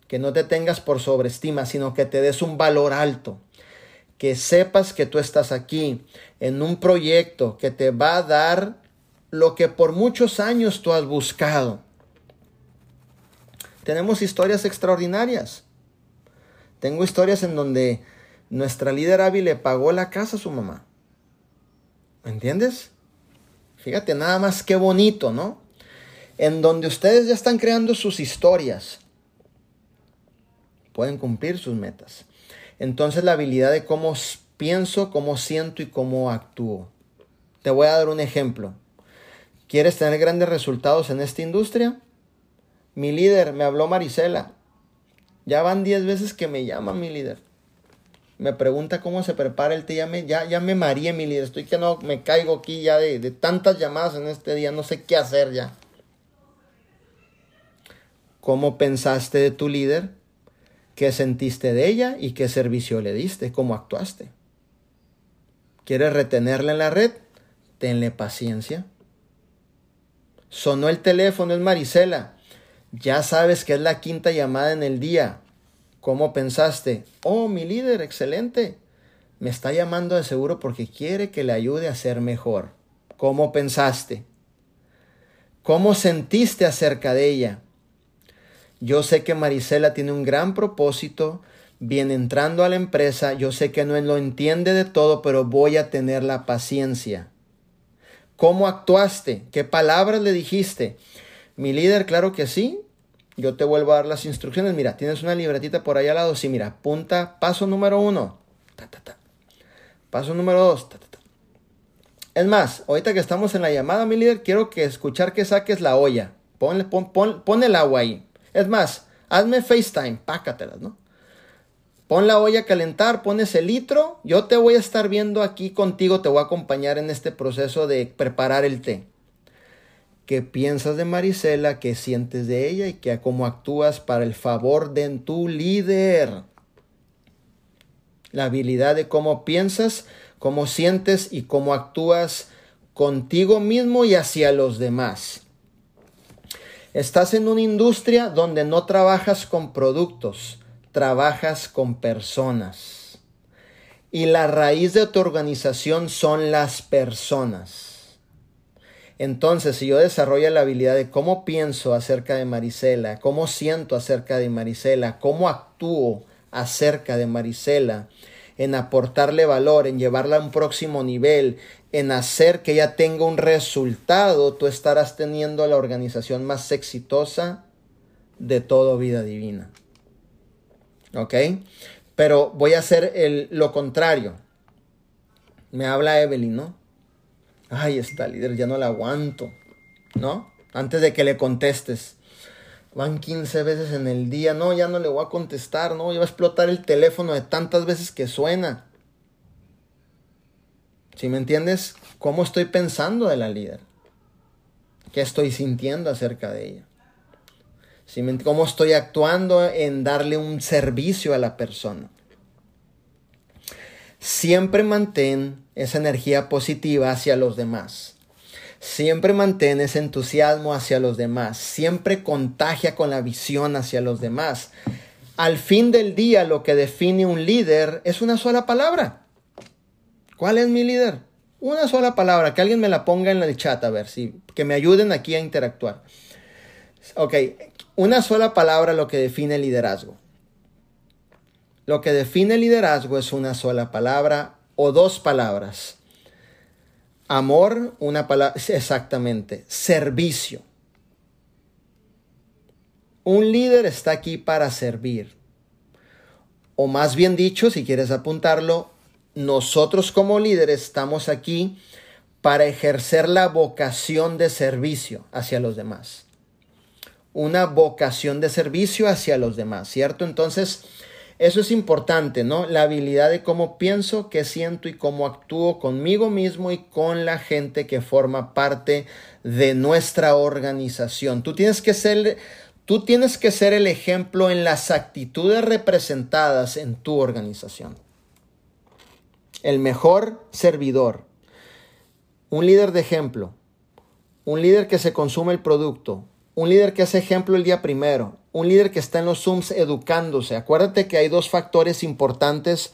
Speaker 2: que no te tengas por sobreestima, sino que te des un valor alto, que sepas que tú estás aquí en un proyecto que te va a dar lo que por muchos años tú has buscado. Tenemos historias extraordinarias. Tengo historias en donde nuestra líder hábil le pagó la casa a su mamá. ¿Me entiendes? Fíjate nada más qué bonito, ¿no? En donde ustedes ya están creando sus historias. Pueden cumplir sus metas. Entonces la habilidad de cómo pienso, cómo siento y cómo actúo. Te voy a dar un ejemplo. ¿Quieres tener grandes resultados en esta industria? Mi líder, me habló Marisela. Ya van 10 veces que me llama mi líder. Me pregunta cómo se prepara el té. Ya me, ya, ya me mi líder. Estoy que no me caigo aquí ya de, de tantas llamadas en este día. No sé qué hacer ya. ¿Cómo pensaste de tu líder? ¿Qué sentiste de ella y qué servicio le diste? ¿Cómo actuaste? ¿Quieres retenerla en la red? Tenle paciencia. Sonó el teléfono, es Marisela. Ya sabes que es la quinta llamada en el día. ¿Cómo pensaste? Oh, mi líder, excelente. Me está llamando de seguro porque quiere que le ayude a ser mejor. ¿Cómo pensaste? ¿Cómo sentiste acerca de ella? Yo sé que Marisela tiene un gran propósito, viene entrando a la empresa, yo sé que no lo entiende de todo, pero voy a tener la paciencia. ¿Cómo actuaste? ¿Qué palabras le dijiste? Mi líder, claro que sí. Yo te vuelvo a dar las instrucciones. Mira, tienes una libretita por ahí al lado. Sí, mira, punta, paso número uno. Paso número dos. Es más, ahorita que estamos en la llamada, mi líder, quiero que escuchar que saques la olla. Ponle, pon, pon el agua ahí. Es más, hazme FaceTime, pácatelas, ¿no? Pon la olla a calentar, pones el litro, yo te voy a estar viendo aquí contigo, te voy a acompañar en este proceso de preparar el té. ¿Qué piensas de Marisela? ¿Qué sientes de ella? Y qué, cómo actúas para el favor de tu líder. La habilidad de cómo piensas, cómo sientes y cómo actúas contigo mismo y hacia los demás. Estás en una industria donde no trabajas con productos, trabajas con personas. Y la raíz de tu organización son las personas. Entonces, si yo desarrollo la habilidad de cómo pienso acerca de Marisela, cómo siento acerca de Marisela, cómo actúo acerca de Marisela, en aportarle valor, en llevarla a un próximo nivel, en hacer que ella tenga un resultado, tú estarás teniendo la organización más exitosa de toda vida divina. ¿Ok? Pero voy a hacer el, lo contrario. Me habla Evelyn, ¿no? Ay, está líder, ya no la aguanto, ¿no? Antes de que le contestes. Van 15 veces en el día, no, ya no le voy a contestar, no, ya va a explotar el teléfono de tantas veces que suena. Si me entiendes, cómo estoy pensando de la líder. ¿Qué estoy sintiendo acerca de ella? ¿Sí cómo estoy actuando en darle un servicio a la persona. Siempre mantén esa energía positiva hacia los demás. Siempre mantén ese entusiasmo hacia los demás. Siempre contagia con la visión hacia los demás. Al fin del día lo que define un líder es una sola palabra. ¿Cuál es mi líder? Una sola palabra, que alguien me la ponga en el chat, a ver, si, que me ayuden aquí a interactuar. Ok, una sola palabra lo que define liderazgo. Lo que define liderazgo es una sola palabra o dos palabras. Amor, una palabra, [laughs] exactamente. Servicio. Un líder está aquí para servir. O más bien dicho, si quieres apuntarlo, nosotros como líderes estamos aquí para ejercer la vocación de servicio hacia los demás. Una vocación de servicio hacia los demás, ¿cierto? Entonces, eso es importante, ¿no? La habilidad de cómo pienso, qué siento y cómo actúo conmigo mismo y con la gente que forma parte de nuestra organización. Tú tienes que ser, tú tienes que ser el ejemplo en las actitudes representadas en tu organización. El mejor servidor, un líder de ejemplo, un líder que se consume el producto, un líder que hace ejemplo el día primero, un líder que está en los Zooms educándose. Acuérdate que hay dos factores importantes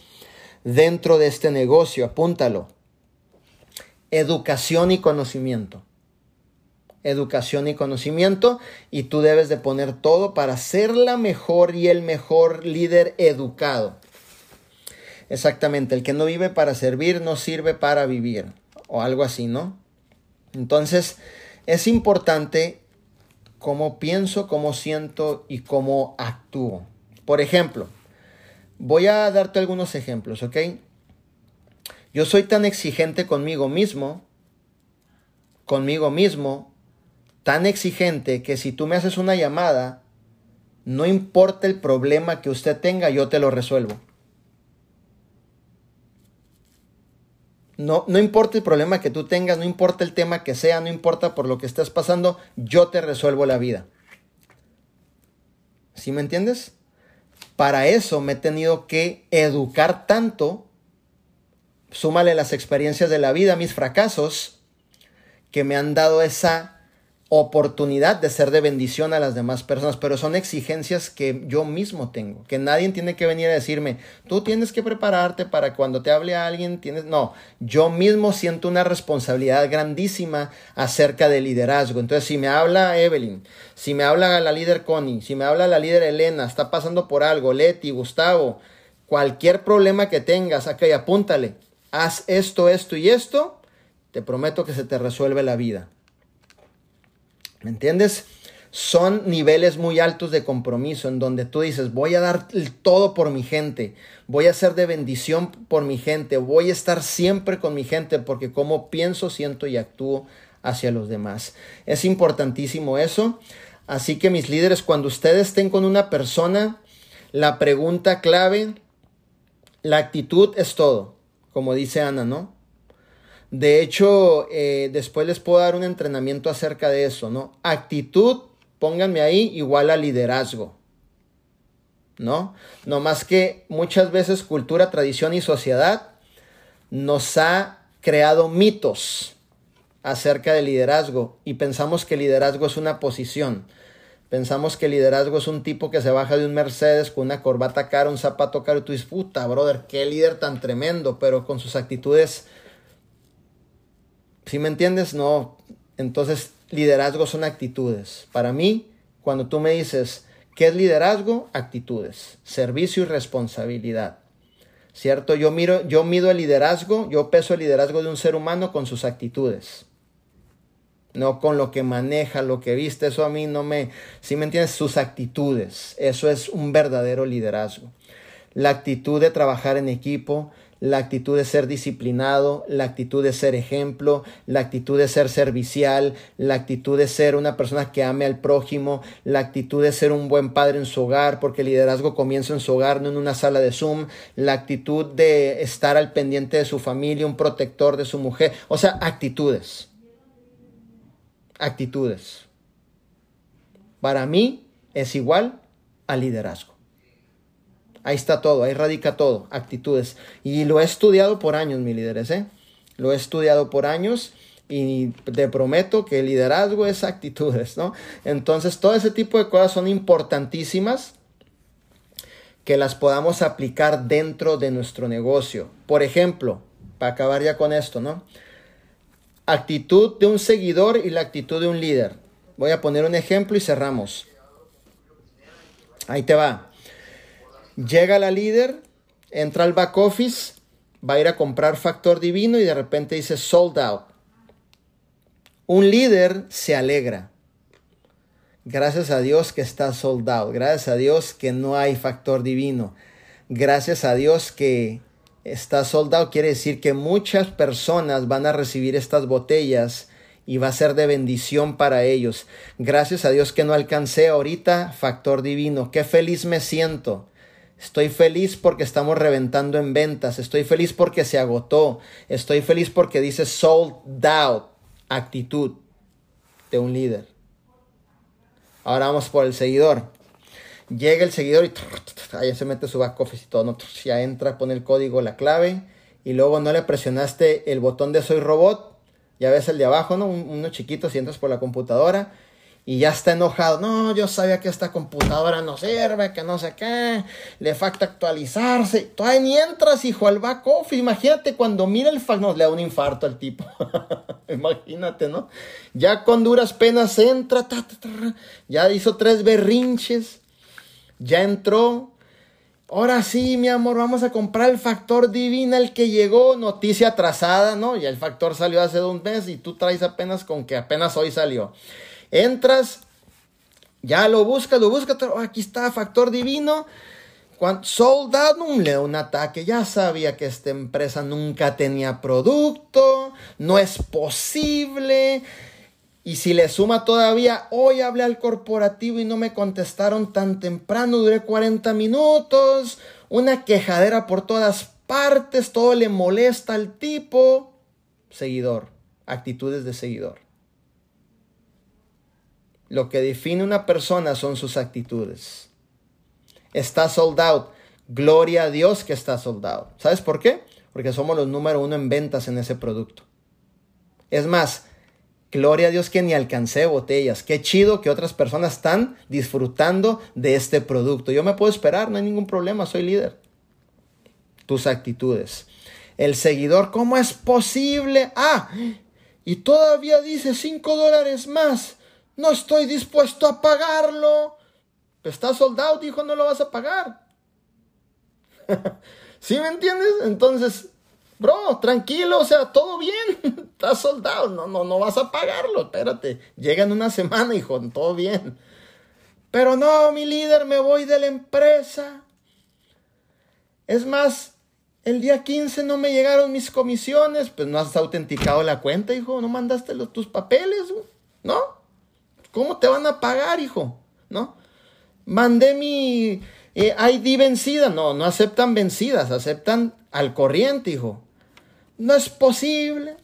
Speaker 2: dentro de este negocio, apúntalo. Educación y conocimiento. educación y conocimiento y tú debes de poner todo para ser la mejor y el mejor líder educado. Exactamente, el que no vive para servir no sirve para vivir o algo así, ¿no? Entonces, es importante cómo pienso, cómo siento y cómo actúo. Por ejemplo, voy a darte algunos ejemplos, ¿ok? Yo soy tan exigente conmigo mismo, conmigo mismo, tan exigente que si tú me haces una llamada, no importa el problema que usted tenga, yo te lo resuelvo. No, no importa el problema que tú tengas, no importa el tema que sea, no importa por lo que estés pasando, yo te resuelvo la vida. ¿Sí me entiendes? Para eso me he tenido que educar tanto, súmale las experiencias de la vida, mis fracasos, que me han dado esa oportunidad de ser de bendición a las demás personas, pero son exigencias que yo mismo tengo, que nadie tiene que venir a decirme, tú tienes que prepararte para cuando te hable a alguien, tienes, no, yo mismo siento una responsabilidad grandísima acerca del liderazgo. Entonces, si me habla Evelyn, si me habla la líder Connie, si me habla la líder Elena, está pasando por algo, Leti, Gustavo, cualquier problema que tengas, acá y apúntale, haz esto, esto y esto, te prometo que se te resuelve la vida. ¿Me entiendes? Son niveles muy altos de compromiso en donde tú dices, voy a dar todo por mi gente, voy a ser de bendición por mi gente, voy a estar siempre con mi gente porque como pienso, siento y actúo hacia los demás. Es importantísimo eso. Así que mis líderes, cuando ustedes estén con una persona, la pregunta clave, la actitud es todo, como dice Ana, ¿no? De hecho, eh, después les puedo dar un entrenamiento acerca de eso, ¿no? Actitud, pónganme ahí, igual a liderazgo. ¿No? No más que muchas veces cultura, tradición y sociedad nos ha creado mitos acerca del liderazgo y pensamos que liderazgo es una posición. Pensamos que liderazgo es un tipo que se baja de un Mercedes con una corbata cara, un zapato caro y tú dices, puta, brother, qué líder tan tremendo, pero con sus actitudes si me entiendes? No. Entonces, liderazgo son actitudes. Para mí, cuando tú me dices, ¿qué es liderazgo? Actitudes, servicio y responsabilidad. ¿Cierto? Yo miro, yo mido el liderazgo, yo peso el liderazgo de un ser humano con sus actitudes. No con lo que maneja, lo que viste, eso a mí no me, si me entiendes, sus actitudes. Eso es un verdadero liderazgo. La actitud de trabajar en equipo, la actitud de ser disciplinado, la actitud de ser ejemplo, la actitud de ser servicial, la actitud de ser una persona que ame al prójimo, la actitud de ser un buen padre en su hogar, porque el liderazgo comienza en su hogar, no en una sala de Zoom, la actitud de estar al pendiente de su familia, un protector de su mujer, o sea, actitudes. Actitudes. Para mí es igual al liderazgo. Ahí está todo, ahí radica todo, actitudes. Y lo he estudiado por años, mi líderes, ¿eh? Lo he estudiado por años y te prometo que el liderazgo es actitudes, ¿no? Entonces, todo ese tipo de cosas son importantísimas que las podamos aplicar dentro de nuestro negocio. Por ejemplo, para acabar ya con esto, ¿no? Actitud de un seguidor y la actitud de un líder. Voy a poner un ejemplo y cerramos. Ahí te va. Llega la líder, entra al back office, va a ir a comprar factor divino y de repente dice sold out. Un líder se alegra. Gracias a Dios que está sold out. Gracias a Dios que no hay factor divino. Gracias a Dios que está sold out. Quiere decir que muchas personas van a recibir estas botellas y va a ser de bendición para ellos. Gracias a Dios que no alcancé ahorita factor divino. Qué feliz me siento Estoy feliz porque estamos reventando en ventas. Estoy feliz porque se agotó. Estoy feliz porque dice sold out. Actitud de un líder. Ahora vamos por el seguidor. Llega el seguidor y ahí se mete su back office y todo. ¿no? Ya entra, pone el código, la clave. Y luego no le presionaste el botón de soy robot. Ya ves el de abajo, ¿no? Uno chiquito si entras por la computadora y ya está enojado. No, yo sabía que esta computadora no sirve, que no sé qué, le falta actualizarse. Todavía ni entras, hijo, al back office. Imagínate cuando mira el fax, no, le da un infarto al tipo. [laughs] Imagínate, ¿no? Ya con duras penas entra, ya hizo tres berrinches, ya entró. Ahora sí, mi amor, vamos a comprar el factor divina, el que llegó, noticia atrasada, ¿no? Ya el factor salió hace un mes y tú traes apenas con que apenas hoy salió. Entras, ya lo buscas, lo buscas, aquí está, factor divino cuando sold out, un ataque. Ya sabía que esta empresa nunca tenía producto, no es posible. Y si le suma todavía, hoy hablé al corporativo y no me contestaron tan temprano, duré 40 minutos, una quejadera por todas partes, todo le molesta al tipo. Seguidor, actitudes de seguidor. Lo que define una persona son sus actitudes. Está sold out. Gloria a Dios que está sold out. ¿Sabes por qué? Porque somos los número uno en ventas en ese producto. Es más, gloria a Dios que ni alcancé botellas. Qué chido que otras personas están disfrutando de este producto. Yo me puedo esperar, no hay ningún problema, soy líder. Tus actitudes. El seguidor, ¿cómo es posible? Ah, y todavía dice 5 dólares más. No estoy dispuesto a pagarlo. Está soldado, dijo, no lo vas a pagar. [laughs] ¿Sí me entiendes? Entonces, bro, tranquilo, o sea, todo bien. [laughs] Está soldado, no, no, no vas a pagarlo. Espérate, llega en una semana, hijo, todo bien. Pero no, mi líder, me voy de la empresa. Es más, el día 15 no me llegaron mis comisiones. Pues no has autenticado la cuenta, hijo. No mandaste los, tus papeles, ¿no? ¿Cómo te van a pagar, hijo? ¿No? mandé mi eh, ID vencida. No, no aceptan vencidas, aceptan al corriente, hijo. No es posible.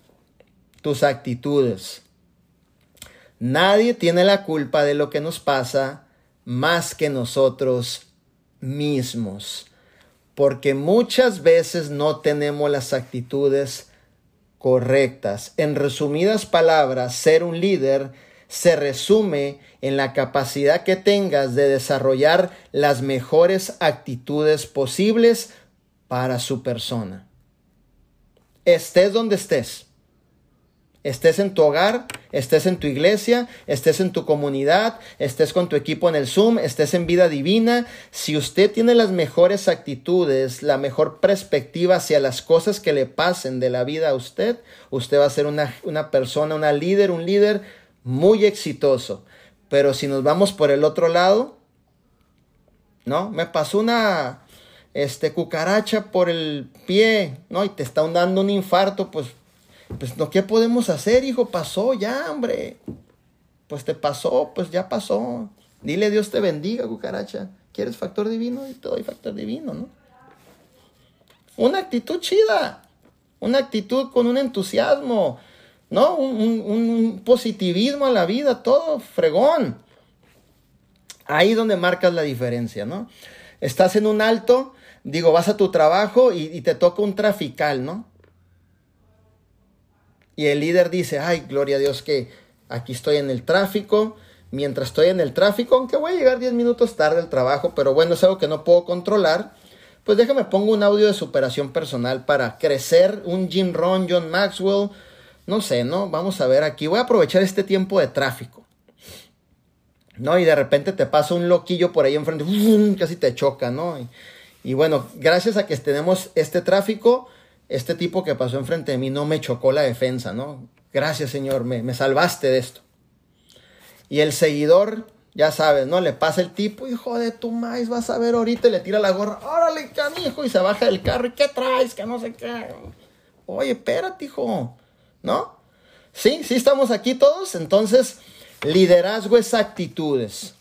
Speaker 2: Tus actitudes. Nadie tiene la culpa de lo que nos pasa más que nosotros mismos. Porque muchas veces no tenemos las actitudes correctas. En resumidas palabras, ser un líder se resume en la capacidad que tengas de desarrollar las mejores actitudes posibles para su persona. Estés donde estés. Estés en tu hogar, estés en tu iglesia, estés en tu comunidad, estés con tu equipo en el Zoom, estés en vida divina. Si usted tiene las mejores actitudes, la mejor perspectiva hacia las cosas que le pasen de la vida a usted, usted va a ser una, una persona, una líder, un líder muy exitoso. Pero si nos vamos por el otro lado, ¿no? Me pasó una este, cucaracha por el pie, ¿no? Y te está dando un infarto, pues, pues. ¿Qué podemos hacer, hijo? Pasó ya, hombre. Pues te pasó, pues ya pasó. Dile Dios te bendiga, cucaracha. ¿Quieres factor divino? Y te doy factor divino, ¿no? Una actitud chida. Una actitud con un entusiasmo. ¿No? Un, positivismo a la vida, todo fregón. Ahí donde marcas la diferencia, ¿no? Estás en un alto, digo, vas a tu trabajo y, te toca un trafical, ¿no? Y el líder dice, ay, gloria a Dios que aquí estoy en el tráfico. Mientras estoy en el tráfico, aunque voy a llegar 10 minutos tarde al trabajo, pero bueno, es algo que no puedo controlar. Pues déjame pongo un audio de superación personal para crecer, un Jim Ron, John Maxwell, no sé, ¿no? Vamos a ver aquí. Voy a aprovechar este tiempo de tráfico. ¿No? Y de repente te pasa un loquillo por ahí enfrente, casi te choca, ¿no? Y, bueno, gracias a que tenemos este tráfico, este tipo que pasó enfrente de mí no me chocó la defensa, ¿no? Gracias, Señor, me, me salvaste de esto. Y el seguidor, ya sabes, ¿no? Le pasa el tipo, hijo de tu maíz, vas a ver ahorita, y le tira la gorra, órale, canijo, y se baja del carro, ¿y qué traes? Que no sé qué. Oye, espérate, hijo. ¿No? Sí, sí estamos aquí todos. Entonces, liderazgo es actitudes.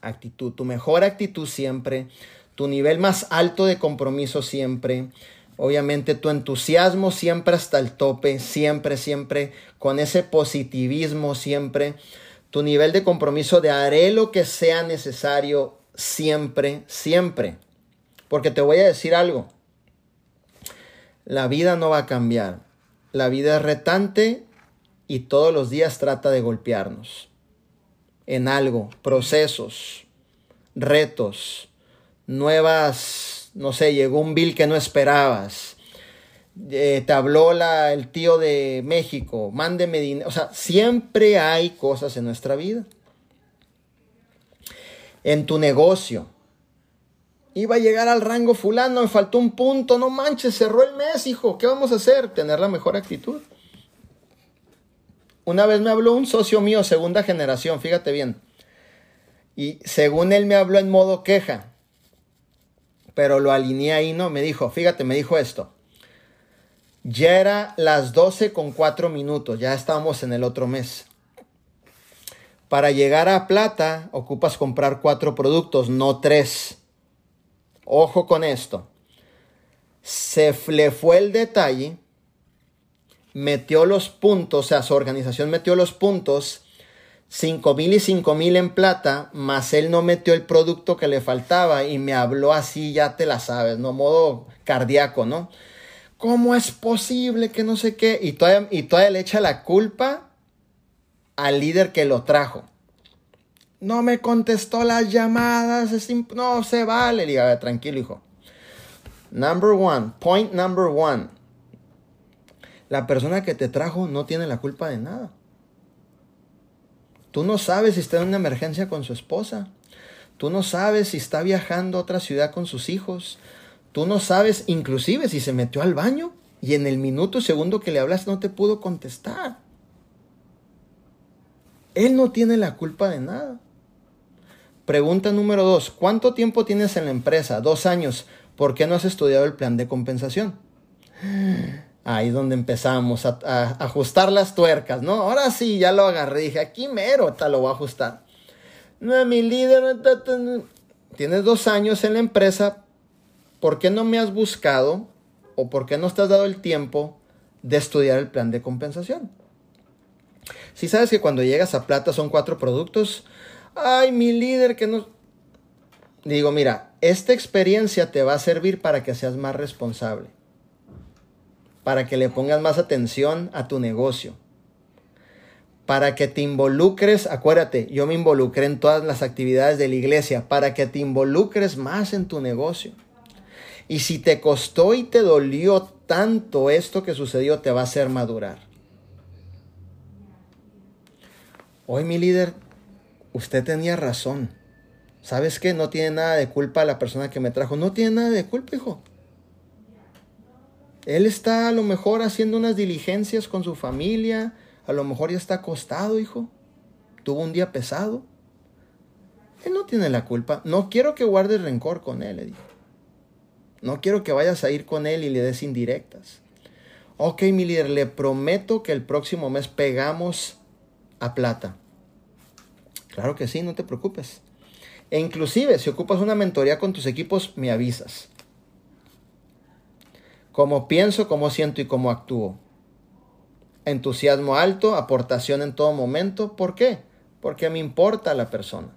Speaker 2: Actitud, tu mejor actitud siempre, tu nivel más alto de compromiso siempre. Obviamente tu entusiasmo siempre hasta el tope, siempre, siempre, con ese positivismo siempre. Tu nivel de compromiso de haré lo que sea necesario siempre, siempre. Porque te voy a decir algo. La vida no va a cambiar. La vida es retante y todos los días trata de golpearnos en algo, procesos, retos, nuevas, no sé, llegó un bill que no esperabas, eh, te habló la, el tío de México, mándeme dinero. O sea, siempre hay cosas en nuestra vida. En tu negocio. Iba a llegar al rango fulano, me faltó un punto, no manches, cerró el mes, hijo. ¿Qué vamos a hacer? Tener la mejor actitud. Una vez me habló un socio mío, segunda generación, fíjate bien. Y según él me habló en modo queja, pero lo alineé ahí, ¿no? Me dijo, fíjate, me dijo esto. Ya era las 12 con 4 minutos, ya estábamos en el otro mes. Para llegar a plata ocupas comprar cuatro productos, no tres. Ojo con esto. Se le fue el detalle, metió los puntos, o sea, su organización metió los puntos, 5 mil y 5 mil en plata, más él no metió el producto que le faltaba y me habló así, ya te la sabes, ¿no? Modo cardíaco, ¿no? ¿Cómo es posible que no sé qué? Y todavía, y todavía le echa la culpa al líder que lo trajo. No me contestó las llamadas, no se vale. Le tranquilo, hijo. Number one, point number one. La persona que te trajo no tiene la culpa de nada. Tú no sabes si está en una emergencia con su esposa. Tú no sabes si está viajando a otra ciudad con sus hijos. Tú no sabes inclusive si se metió al baño y en el minuto segundo que le hablas no te pudo contestar. Él no tiene la culpa de nada. Pregunta número dos. ¿Cuánto tiempo tienes en la empresa? Dos años. ¿Por qué no has estudiado el plan de compensación? Ahí es donde empezamos a, ajustar las tuercas, ¿no? Ahora sí, ya lo agarré. Dije, aquí mero, te lo voy a ajustar. No, mi líder, tienes dos años en la empresa, ¿por qué no me has buscado o por qué no te has dado el tiempo de estudiar el plan de compensación? Si sabes que cuando llegas a plata son cuatro productos, ay, mi líder que no... Digo, mira, esta experiencia te va a servir para que seas más responsable, para que le pongas más atención a tu negocio, para que te involucres, acuérdate, yo me involucré en todas las actividades de la iglesia, para que te involucres más en tu negocio. Y si te costó y te dolió tanto esto que sucedió, te va a hacer madurar. Hoy mi líder, usted tenía razón. ¿Sabes qué? No tiene nada de culpa la persona que me trajo. No tiene nada de culpa, hijo. Él está a lo mejor haciendo unas diligencias con su familia. A lo mejor ya está acostado, hijo. Tuvo un día pesado. Él no tiene la culpa. No quiero que guarde rencor con él. No quiero que vayas a ir con él y le des indirectas. Ok, mi líder, le prometo que el próximo mes pegamos a plata. Claro que sí, no te preocupes. E inclusive, si ocupas una mentoría con tus equipos, me avisas. Cómo pienso, cómo siento y cómo actúo. Entusiasmo alto, aportación en todo momento. ¿Por qué? Porque me importa la persona.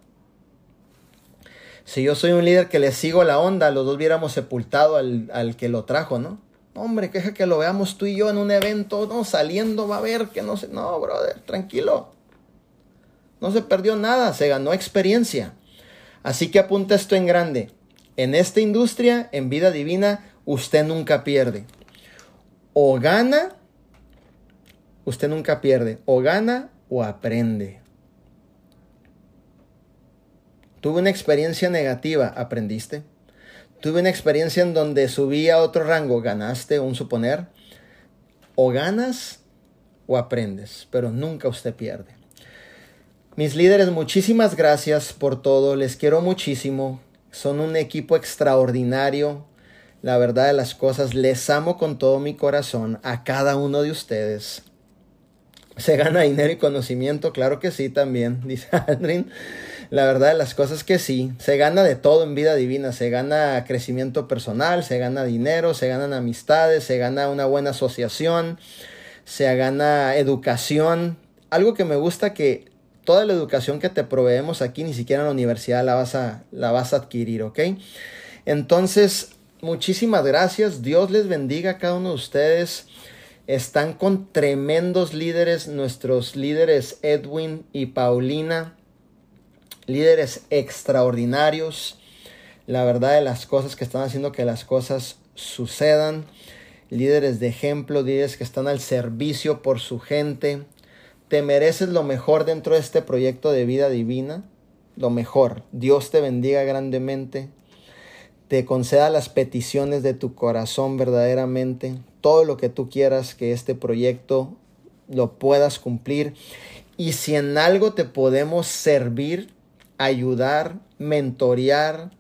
Speaker 2: Si yo soy un líder que le sigo la onda, los dos hubiéramos sepultado al, que lo trajo, ¿no? Hombre, queja que lo veamos tú y yo en un evento, no, saliendo va a ver que no sé, no, brother, tranquilo. No se perdió nada, se ganó experiencia. Así que apunta esto en grande. En esta industria, en vida divina, usted nunca pierde. O gana, usted nunca pierde. O gana o aprende. Tuve una experiencia negativa, aprendiste. Tuve una experiencia en donde subí a otro rango, ganaste, un suponer. O ganas o aprendes, pero nunca usted pierde. Mis líderes, muchísimas gracias por todo, les quiero muchísimo, son un equipo extraordinario, la verdad de las cosas, les amo con todo mi corazón a cada uno de ustedes. ¿Se gana dinero y conocimiento? Claro que sí también, [laughs] dice Andrin. La verdad de las cosas que sí, se gana de todo en vida divina, se gana crecimiento personal, se gana dinero, se ganan amistades, se gana una buena asociación, se gana educación. Algo que me gusta que toda la educación que te proveemos aquí, ni siquiera en la universidad la vas a, la vas a adquirir, ¿ok? Entonces, muchísimas gracias, Dios les bendiga a cada uno de ustedes. Están con tremendos líderes, nuestros líderes Edwin y Paulina líderes extraordinarios, la verdad de las cosas que están haciendo que las cosas sucedan. líderes de ejemplo, líderes que están al servicio por su gente. Te mereces lo mejor dentro de este proyecto de vida divina, lo mejor. Dios te bendiga grandemente, te conceda las peticiones de tu corazón verdaderamente, todo lo que tú quieras que este proyecto lo puedas cumplir. Y si en algo te podemos servir, ayudar, mentorear,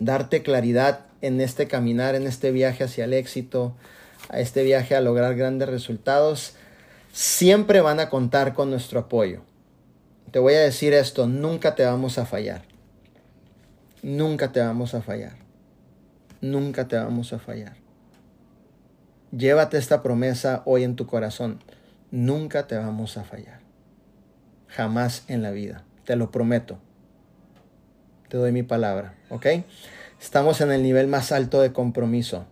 Speaker 2: darte claridad en este caminar, en este viaje hacia el éxito, a este viaje a lograr grandes resultados, siempre van a contar con nuestro apoyo. Te voy a decir esto, nunca te vamos a fallar. Nunca te vamos a fallar. Nunca te vamos a fallar. Llévate esta promesa hoy en tu corazón. Nunca te vamos a fallar. Jamás en la vida. Te lo prometo. Te doy mi palabra. ¿Ok? Estamos en el nivel más alto de compromiso.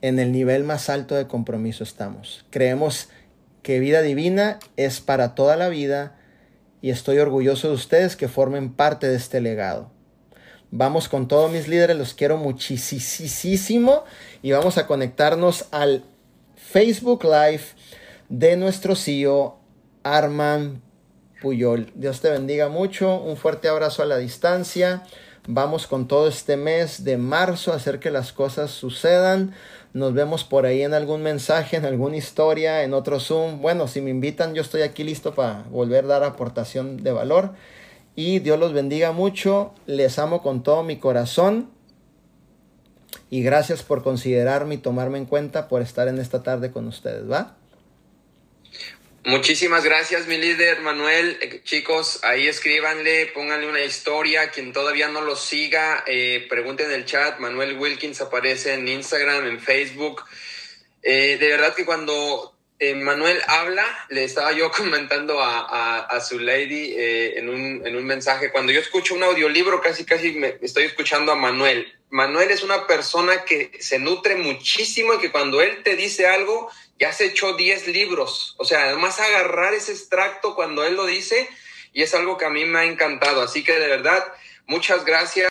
Speaker 2: En el nivel más alto de compromiso estamos. Creemos que vida divina es para toda la vida y estoy orgulloso de ustedes que formen parte de este legado. Vamos con todos mis líderes, los quiero muchísimo y vamos a conectarnos al Facebook Live de nuestro CEO Arman Puyol. Dios te bendiga mucho, un fuerte abrazo a la distancia. Vamos con todo este mes de marzo a hacer que las cosas sucedan. Nos vemos por ahí en algún mensaje, en alguna historia, en otro Zoom. Bueno, si me invitan, yo estoy aquí listo para volver a dar aportación de valor. Y Dios los bendiga mucho. Les amo con todo mi corazón. Y gracias por considerarme y tomarme en cuenta por estar en esta tarde con ustedes, ¿va?
Speaker 1: Muchísimas gracias, mi líder Manuel. Eh, chicos, ahí escríbanle, pónganle una historia. Quien todavía no lo siga, eh, pregunten en el chat. Manuel Wilkins aparece en Instagram, en Facebook. Eh, de verdad que cuando Manuel habla, le estaba yo [laughs] comentando a, su lady en, un, en un mensaje. Cuando yo escucho un audiolibro, casi, casi me estoy escuchando a Manuel. Manuel es una persona que se nutre muchísimo y que cuando él te dice algo, ya se echó 10 libros. O sea, además agarrar ese extracto cuando él lo dice y es algo que a mí me ha encantado. Así que de verdad, muchas gracias.